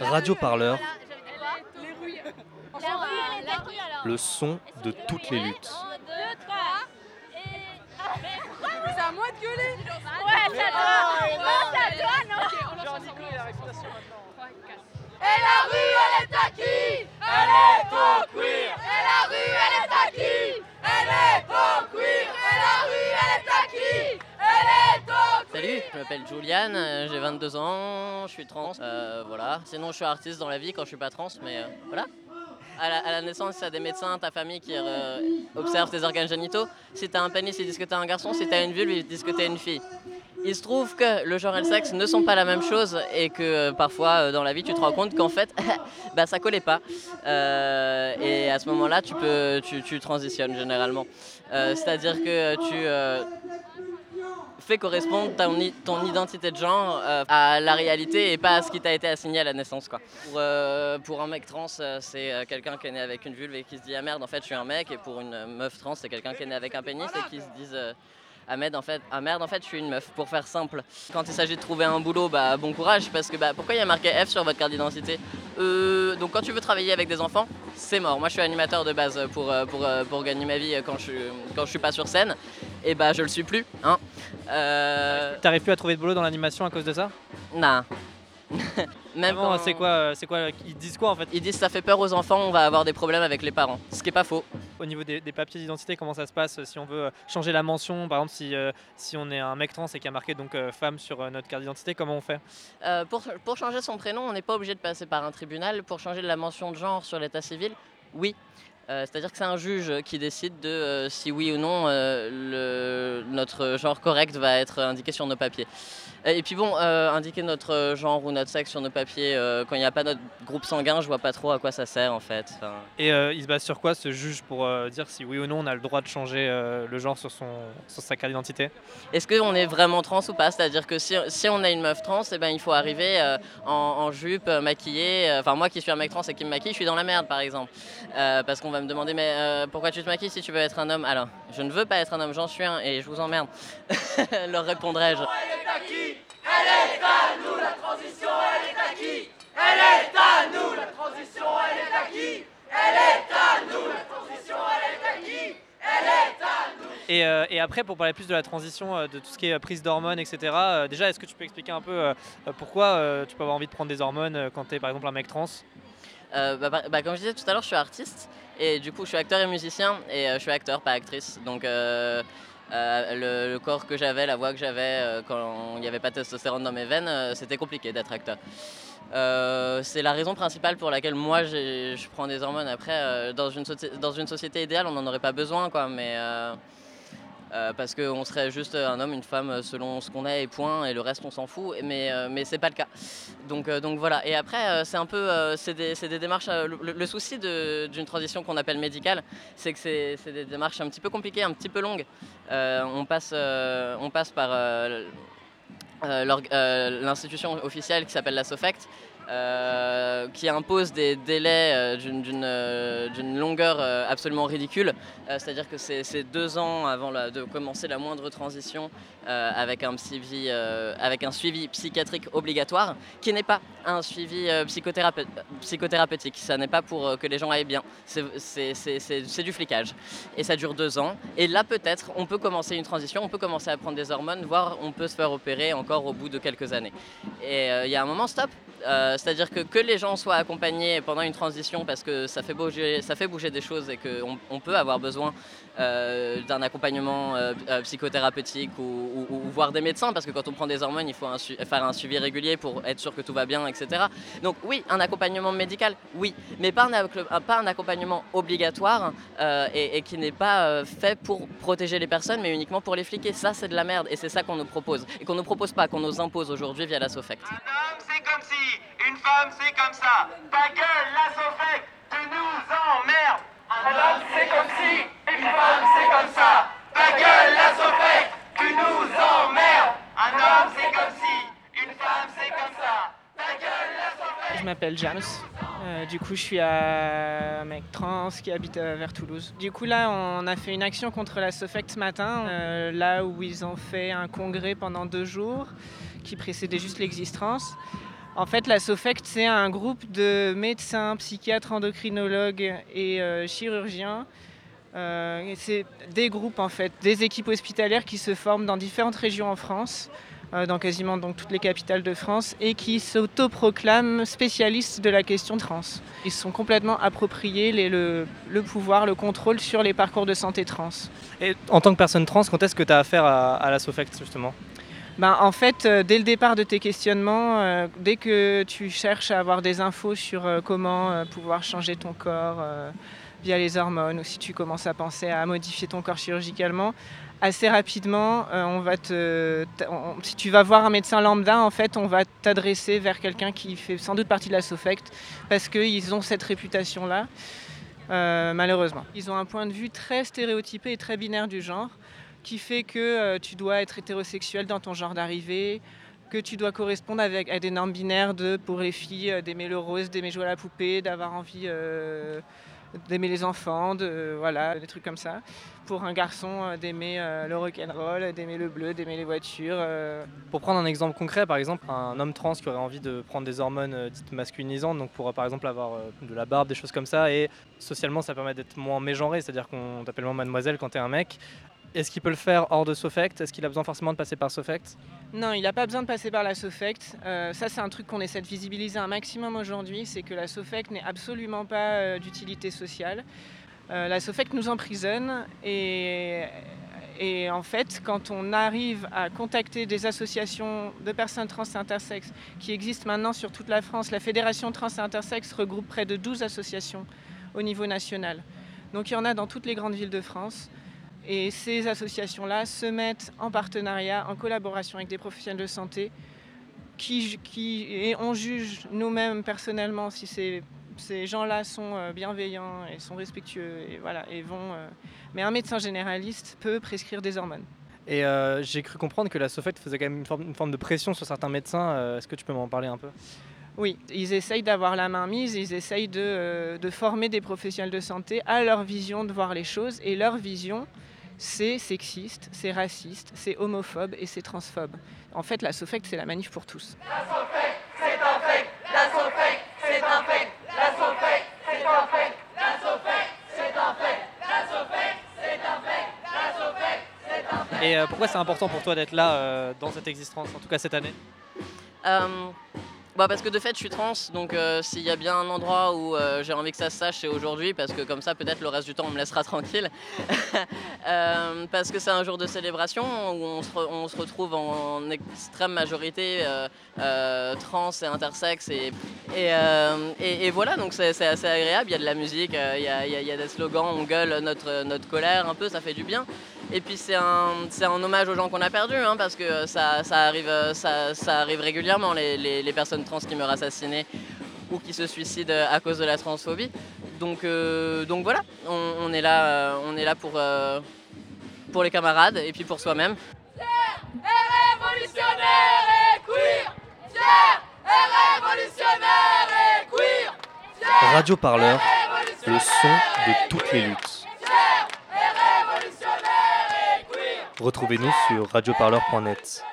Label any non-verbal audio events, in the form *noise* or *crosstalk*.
Radio Parleur, le son de toutes les luttes. C'est à moi de gueuler. Ouais, c'est à toi Salut, je m'appelle Juliane, euh, j'ai 22 ans, je suis trans, euh, voilà. Sinon, je suis artiste dans la vie quand je suis pas trans, mais euh, voilà. À la, à la naissance, tu as des médecins, ta famille qui euh, observe tes organes génitaux. Si tu as un pénis, ils disent que tu un garçon. Si tu as une vulve, ils disent que tu es une fille. Il se trouve que le genre et le sexe ne sont pas la même chose et que parfois dans la vie tu te rends compte qu'en fait *laughs* bah, ça collait pas. Et à ce moment-là tu peux tu, tu transitionnes généralement. C'est-à-dire que tu fais correspondre ton, identité de genre euh, à la réalité et pas à ce qui t'a été assigné à la naissance. Quoi. Pour, euh, pour un mec trans, euh, c'est quelqu'un qui est né avec une vulve et qui se dit ah merde en fait je suis un mec et pour une meuf trans c'est quelqu'un qui est né avec un pénis et qui se euh, ah merde, en fait, ah merde, en fait, je suis une meuf, pour faire simple. Quand il s'agit de trouver un boulot, bah bon courage, parce que bah pourquoi il y a marqué F sur votre carte d'identité? Euh, Donc quand tu veux travailler avec des enfants, c'est mort. Moi, je suis animateur de base pour, pour, pour gagner ma vie quand je, quand je suis pas sur scène, et bah je le suis plus, hein. Euh, T'arrives plus à trouver de boulot dans l'animation à cause de ça? Nah. *laughs* Même quand- c'est quoi, euh, c'est quoi Ils disent quoi en fait? Ils disent ça fait peur aux enfants, on va avoir des problèmes avec les parents. Ce qui est pas faux. Au niveau des, des papiers d'identité, comment ça se passe euh, si on veut euh, changer la mention Par exemple, si, euh, si on est un mec trans et qu'il y a marqué donc euh, femme sur euh, notre carte d'identité, comment on fait? Euh, pour, pour changer son prénom, on n'est pas obligé de passer par un tribunal. Pour changer la mention de genre sur l'état civil, oui. Euh, C'est-à-dire que c'est un juge qui décide de euh, si oui ou non euh, le- notre genre correct va être indiqué sur nos papiers. Et puis bon, indiquer notre genre ou notre sexe sur nos papiers quand il n'y a pas notre groupe sanguin, je vois pas trop à quoi ça sert en fait. Enfin, Et il se base sur quoi ce juge pour dire si oui ou non on a le droit de changer le genre sur, son, sur sa carte d'identité? Est-ce qu'on est vraiment trans ou pas? C'est-à-dire que si, si on a une meuf trans, eh ben, il faut arriver en, en jupe, maquillée. Enfin, moi qui suis un mec trans et qui me maquille, je suis dans la merde par exemple. Parce qu'on va me demander, mais euh, pourquoi tu te maquilles si tu veux être un homme? Alors, je ne veux pas être un homme, j'en suis un et je vous emmerde. *laughs* Leur répondrai-je. Elle est à nous la transition, elle est à qui Elle est à nous la transition, elle est à qui Elle est à nous la transition, elle est à qui Elle est à nous et, euh, et après, pour parler plus de la transition, euh, de tout ce qui est prise d'hormones, etc., euh, déjà, est-ce que tu peux expliquer un peu pourquoi euh, tu peux avoir envie de prendre des hormones quand tu es par exemple un mec trans? Euh, bah, bah, bah, comme je disais tout à l'heure, je suis artiste et du coup, je suis acteur et musicien et euh, je suis acteur, pas actrice. Donc, euh, le, corps que j'avais, la voix que j'avais quand il n'y avait pas de testostérone dans mes veines, c'était compliqué d'être acteur. C'est la raison principale pour laquelle moi je prends des hormones. Après, dans, une dans une société idéale, on n'en aurait pas besoin, quoi. Mais euh, parce qu'on serait juste un homme, une femme selon ce qu'on est et point, et le reste on s'en fout. Mais, euh, mais c'est pas le cas. Donc, euh, voilà. Et après, euh, c'est un peu, c'est des, démarches. le, le souci d'une transition qu'on appelle médicale, c'est que c'est des démarches un petit peu compliquées, un petit peu longues. On passe, on passe par l'institution officielle qui s'appelle la SOFECT. Euh, qui impose des délais euh, euh, d'une longueur absolument ridicule. C'est-à-dire que c'est deux ans avant de commencer la moindre transition avec, un suivi, psychiatrique obligatoire, qui n'est pas un suivi psychothérape- psychothérapeutique. Ça n'est pas pour que les gens aillent bien. C'est- du flicage. Et ça dure deux ans. Et là, peut-être, on peut commencer une transition, on peut commencer à prendre des hormones, voire on peut se faire opérer encore au bout de quelques années. Et il y a un moment, stop. Euh, C'est-à-dire que que les gens soient accompagnés pendant une transition parce que ça fait bouger, ça fait bouger des choses et qu'on on peut avoir besoin euh, d'un accompagnement euh, psychothérapeutique ou, ou- voir des médecins parce que quand on prend des hormones, il faut faire un suivi régulier pour être sûr que tout va bien, etc. Donc oui, un accompagnement médical, oui, mais pas un, accompagnement obligatoire et, qui n'est pas fait pour protéger les personnes, mais uniquement pour les fliquer. Ça, c'est de la merde et c'est ça qu'on nous propose et qu'on nous propose pas, qu'on nous impose aujourd'hui via la SOFECT. Comme si, une femme c'est comme ça. Ta gueule, la Sofec, tu nous emmerdes. Un homme c'est comme si, une femme c'est comme ça. Ta gueule, la Sofec, tu nous emmerdes. Un homme c'est comme si, une femme c'est comme ça. Ta gueule, la Sofec. Je m'appelle James. Euh, du coup, je suis un mec trans qui habite euh, vers Toulouse. Du coup, là, on a fait une action contre la SOFECT ce matin, euh, là où ils ont fait un congrès pendant deux jours qui précédait juste l'existence. En fait, la SOFECT, c'est un groupe de médecins, psychiatres, endocrinologues et euh, chirurgiens. Euh, c'est des groupes, en fait, des équipes hospitalières qui se forment dans différentes régions en France, euh, dans quasiment donc, toutes les capitales de France, et qui s'autoproclament spécialistes de la question trans. Ils sont complètement appropriés le pouvoir, le contrôle sur les parcours de santé trans. Et en tant que personne trans, quand est-ce que tu as affaire à, à la SOFECT justement? Ben, en fait, euh, dès le départ de tes questionnements, euh, dès que tu cherches à avoir des infos sur euh, comment pouvoir changer ton corps via les hormones, ou si tu commences à penser à modifier ton corps chirurgicalement, assez rapidement, on va te, si tu vas voir un médecin lambda, en fait, on va t'adresser vers quelqu'un qui fait sans doute partie de la SOFECT, parce qu'ils ont cette réputation-là. malheureusement. Ils ont un point de vue très stéréotypé et très binaire du genre qui fait que euh, tu dois être hétérosexuel dans ton genre d'arrivée, que tu dois correspondre avec, à des normes binaires de, pour les filles, euh, d'aimer le rose, d'aimer jouer à la poupée, d'avoir envie euh, d'aimer les enfants, de, voilà, des trucs comme ça. Pour un garçon, d'aimer le rock'n'roll, d'aimer le bleu, d'aimer les voitures. Pour prendre un exemple concret, par exemple, un homme trans qui aurait envie de prendre des hormones dites masculinisantes, donc pour par exemple avoir de la barbe, des choses comme ça, et socialement ça permet d'être moins mégenré, c'est-à-dire qu'on t'appelle moins mademoiselle quand t'es un mec. Est-ce qu'il peut le faire hors de SOFECT? Est-ce qu'il a besoin forcément de passer par SOFECT? Non, il n'a pas besoin de passer par la SOFECT. Euh, ça, c'est un truc qu'on essaie de visibiliser un maximum aujourd'hui, c'est que la SOFECT n'est absolument pas euh, d'utilité sociale. Euh, la SOFECT nous emprisonne et, en fait, quand on arrive à contacter des associations de personnes trans et intersexes qui existent maintenant sur toute la France, la Fédération trans et intersexes regroupe près de 12 associations au niveau national. Donc il y en a dans toutes les grandes villes de France. Et ces associations-là se mettent en partenariat, en collaboration avec des professionnels de santé, qui, et on juge nous-mêmes personnellement si ces, ces gens-là sont euh, bienveillants et sont respectueux et voilà et vont. euh, Mais un médecin généraliste peut prescrire des hormones. Et euh, j'ai cru comprendre que la SOFECT faisait quand même une forme, une forme de pression sur certains médecins. Euh, Est-ce que tu peux m'en parler un peu? Oui, ils essayent d'avoir la main mise, ils essayent de, de former des professionnels de santé à leur vision de voir les choses. Et leur vision, c'est sexiste, c'est raciste, c'est homophobe et c'est transphobe. En fait, la SOFECT, c'est la manif pour tous. Et euh, pourquoi c'est important pour toi d'être là euh, dans cette existence, en tout cas cette année? Euh, bah parce que de fait je suis trans, donc euh, s'il y a bien un endroit où euh, j'ai envie que ça se sache, c'est aujourd'hui, parce que comme ça peut-être le reste du temps on me laissera *laughs* tranquille. Euh, parce que c'est un jour de célébration où on se, retrouve en extrême majorité trans et intersexe et, et, voilà, donc c'est assez agréable, il y a de la musique, il y, a, y a des slogans, on gueule notre, notre colère un peu, ça fait du bien. Et puis c'est un, c'est un hommage aux gens qu'on a perdus, hein, parce que ça, ça arrive, euh, ça, ça arrive régulièrement, les, les- les personnes trans qui meurent assassinées ou qui se suicident à cause de la transphobie. Donc, euh, donc voilà, on, on est là, euh, on est là pour, euh, pour les camarades et puis pour soi-même. Révolutionnaire et queer Fier et révolutionnaire et queer Radio Parleur, le son de toutes les luttes. Fier et révolutionnaire et queer Retrouvez-nous sur radioparleur.net.